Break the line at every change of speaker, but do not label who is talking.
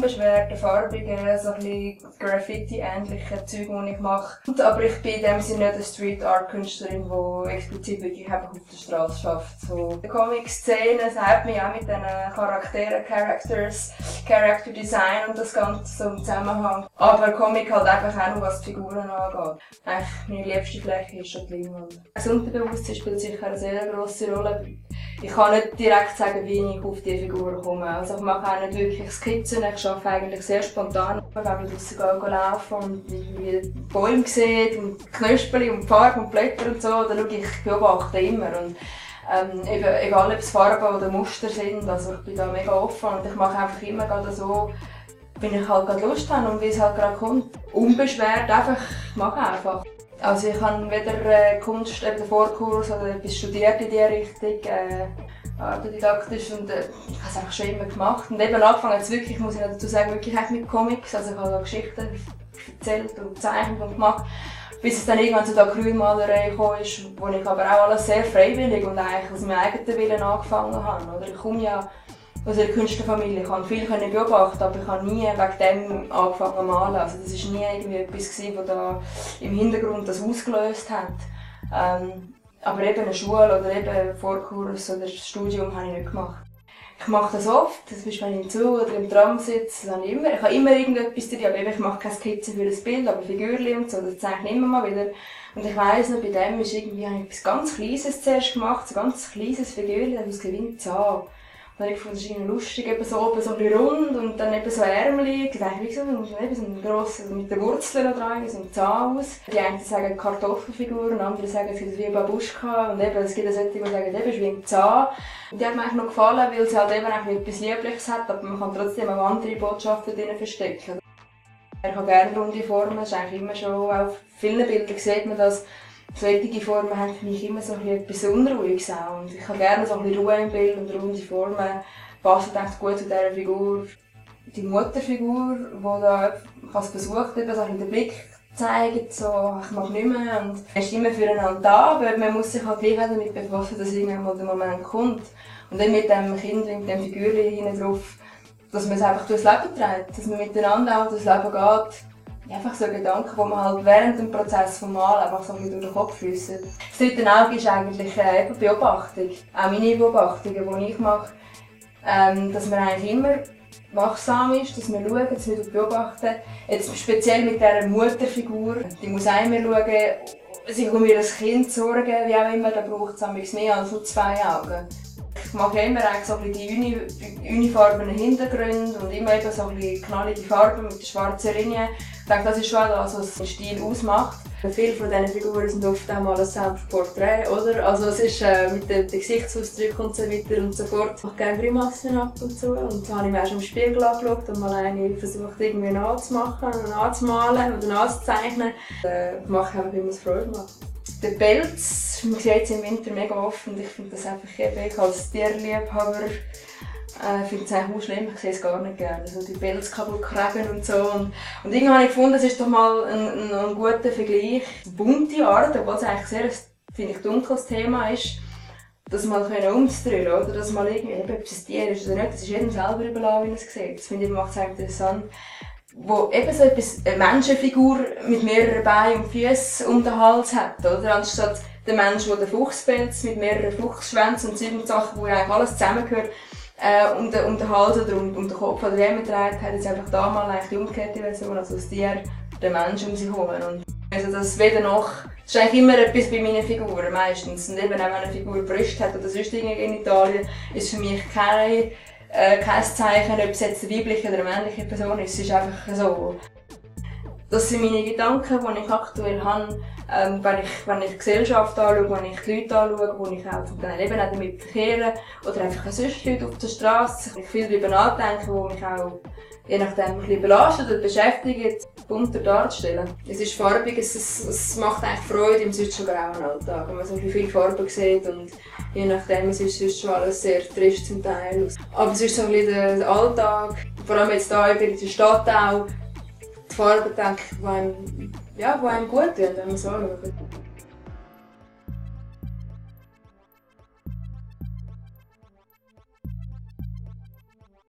das unbeschwerte, farbige, so ein bisschen Graffiti-ähnliche Zeug, die ich mache. Aber ich bin in dem Sinne nicht eine Street Art Künstlerin, die explizit wirklich einfach auf der Straße schafft. So, die Comic-Szene sagt mir auch mit diesen Charakteren, Characters, Character Design und das Ganze so im Zusammenhang. Aber Comic halt einfach auch noch, was die Figuren angeht. Eigentlich meine liebste Fläche ist schon die Leinwand. Das Unterbewusstsein spielt sicher eine sehr grosse Rolle. Ich kann nicht direkt sagen, wie ich auf die Figur komme. Also ich mache auch nicht wirklich Skizzen, ich arbeite eigentlich sehr spontan. Wenn wir draussen gehen, laufen und wie die Bäume sieht und Knöspel und Farbe und Blätter und so, dann schaue ich, ich beobachte immer. Und ähm, egal ob es Farben oder Muster sind, also ich bin da mega offen und ich mache einfach immer gerade so, wenn ich halt gerade Lust habe und wie es halt gerade kommt. Unbeschwert einfach, ich mache einfach. Also ich habe weder äh, Kunst, eben Vorkurs oder etwas studiert in diese Richtung, äh, autodidaktisch und äh, ich habe es einfach schon immer gemacht. Und eben angefangen jetzt wirklich, muss ich dazu sagen, wirklich mit Comics, also ich habe da Geschichten erzählt und gezeichnet und gemacht bis es dann irgendwann zu der Grünmalerei gekommen ist, wo ich aber auch alles sehr freiwillig und eigentlich aus meinem eigenen Willen angefangen habe. Oder ich komme ja aus einer Künstlerfamilie, ich konnte viel beobachten, aber ich habe nie wegen dem angefangen zu malen. Also das war nie irgendwie etwas, das da im Hintergrund das ausgelöst hat. Ähm, aber eben eine Schule oder eben Vorkurs oder Studium habe ich nicht gemacht. Ich mache das oft, zum Beispiel wenn ich im Zug oder im Tram sitze, dann immer, ich habe immer irgendetwas drin, aber ich mache keine Skizze für ein Bild, aber Figürchen und so, das zeichne ich immer mal wieder. Und ich weiss noch, bei dem ist irgendwie, habe ich etwas ganz Kleines zuerst gemacht, ein ganz kleines Figürchen, das ausgesehen wie. Dann ich es lustig, eben so oben so ein rund und dann eben so Ärmel, gleich wie so, eben so ein grosses, mit den Wurzeln noch dran, so ein Zahn aus. Die einen sagen Kartoffelfigur andere sagen, es gibt wie ein Babuschka und eben, es gibt solche, die sagen, eben, es ist wie ein Zahn. Und die hat mir eigentlich noch gefallen, weil sie halt eben auch etwas Liebliches hat, aber man kann trotzdem auch andere Botschaften drin verstecken. Ich habe gerne runde Formen, das ist eigentlich immer schon, auf vielen Bildern sieht man das, solche Formen haben für mich immer so etwas Unruhiges auch. Und ich habe gerne so ein bisschen Ruhe im Bild und runde Formen passen echt gut zu dieser Figur. Die Mutterfigur, die da versucht, eben so den Blick zu zeigen, so, ich mag nicht mehr. Und man ist immer füreinander da, aber man muss sich halt gleich damit befassen, dass irgendwann mal der Moment kommt. Und dann mit dem Kind, mit dem Figürchen hinten drauf, dass man es einfach durchs Leben trägt, dass man miteinander auch durchs Leben geht einfach so Gedanken, die man halt während dem Prozess vom Malen einfach so durch den Kopf fließen. Das dritte Auge ist eigentlich äh, Beobachtung. Auch meine Beobachtungen, die ich mache, ähm, dass man eigentlich immer wachsam ist, dass man schaut, dass man beobachten. Jetzt speziell mit dieser Mutterfigur, die muss einmal schauen, sich um ihr Kind sorgen, wie auch immer, da braucht es mehr als nur zwei Augen. Ich mache immer so die uni unifarbenen Hintergründe und immer eben so knallige Farben mit schwarzen Linien. Ich denke, das ist schon das, was den Stil ausmacht. Viele von diesen Figuren sind oft auch mal ein Selbstporträt, oder? Also es ist äh, mit den Gesichtsausdrücken und so weiter und so fort. Ich mache gerne Grimassen ab und zu und so habe ich mir auch schon im Spiegel angeschaut und mal eine versucht irgendwie nachzumachen und nachzumalen oder nachzuzeichnen. Äh, mache ich einfach immer Freude macht. Der Pelz, man sieht es im Winter mega oft und ich finde das einfach eben, als Tierliebhaber äh, finde es eigentlich schlimm, ich sehe es gar nicht gerne. Also die Pelz kaputt kriegen und so. Und, und irgendwann habe ich gefunden, das ist doch mal ein, ein, ein guter Vergleich. Bunte Art, obwohl es eigentlich sehr, finde ich, dunkles Thema ist, das mal umzudrehen, oder? Dass mal irgendwie, ob es ein Tier ist oder nicht, das ist jedem selber überlassen, wie er es sieht. Das finde ich, macht es interessant wo eben so etwas, eine Menschenfigur mit mehreren Beinen und Füßen um den Hals hat, oder? Anstatt der Mensch, der den Fuchspelz mit mehreren Fuchsschwänzen und solchen Sachen, wo eigentlich alles zusammengehört, äh, um, den, um den Hals oder um, um den Kopf oder Riemen trägt, hat jetzt einfach da mal eigentlich die umgekehrte Version, also das Tier, der Mensch um sich herum. Und also das weder noch, das ist eigentlich immer etwas bei meinen Figuren meistens. Und eben auch wenn eine Figur Brüste hat oder sonst in Italien, ist für mich keine äh, kein Zeichen, ob es jetzt eine weibliche oder eine männliche Person ist. Es ist einfach so. Das sind meine Gedanken, die ich aktuell habe, ähm, wenn, ich, wenn ich die Gesellschaft anschaue, wenn ich die Leute anschaue, wo ich auch zum Teil eben auch damit verkehre oder einfach sonst Leute auf der Straße. Ich viel darüber nachdenken, wo mich auch je nachdem ein bisschen belastet oder beschäftigt, bunter darzustellen. Es ist farbig, es, es, es macht eigentlich Freude im sonst schon grauen Alltag, wenn man so viele Farben sieht und je nachdem, es ist schon alles sehr trist zum Teil. Aber es ist so ein bisschen der Alltag, vor allem jetzt hier in der Stadt auch, die Farben, denke ich, die einem, ja, die einem gut tun, wenn man so schaut.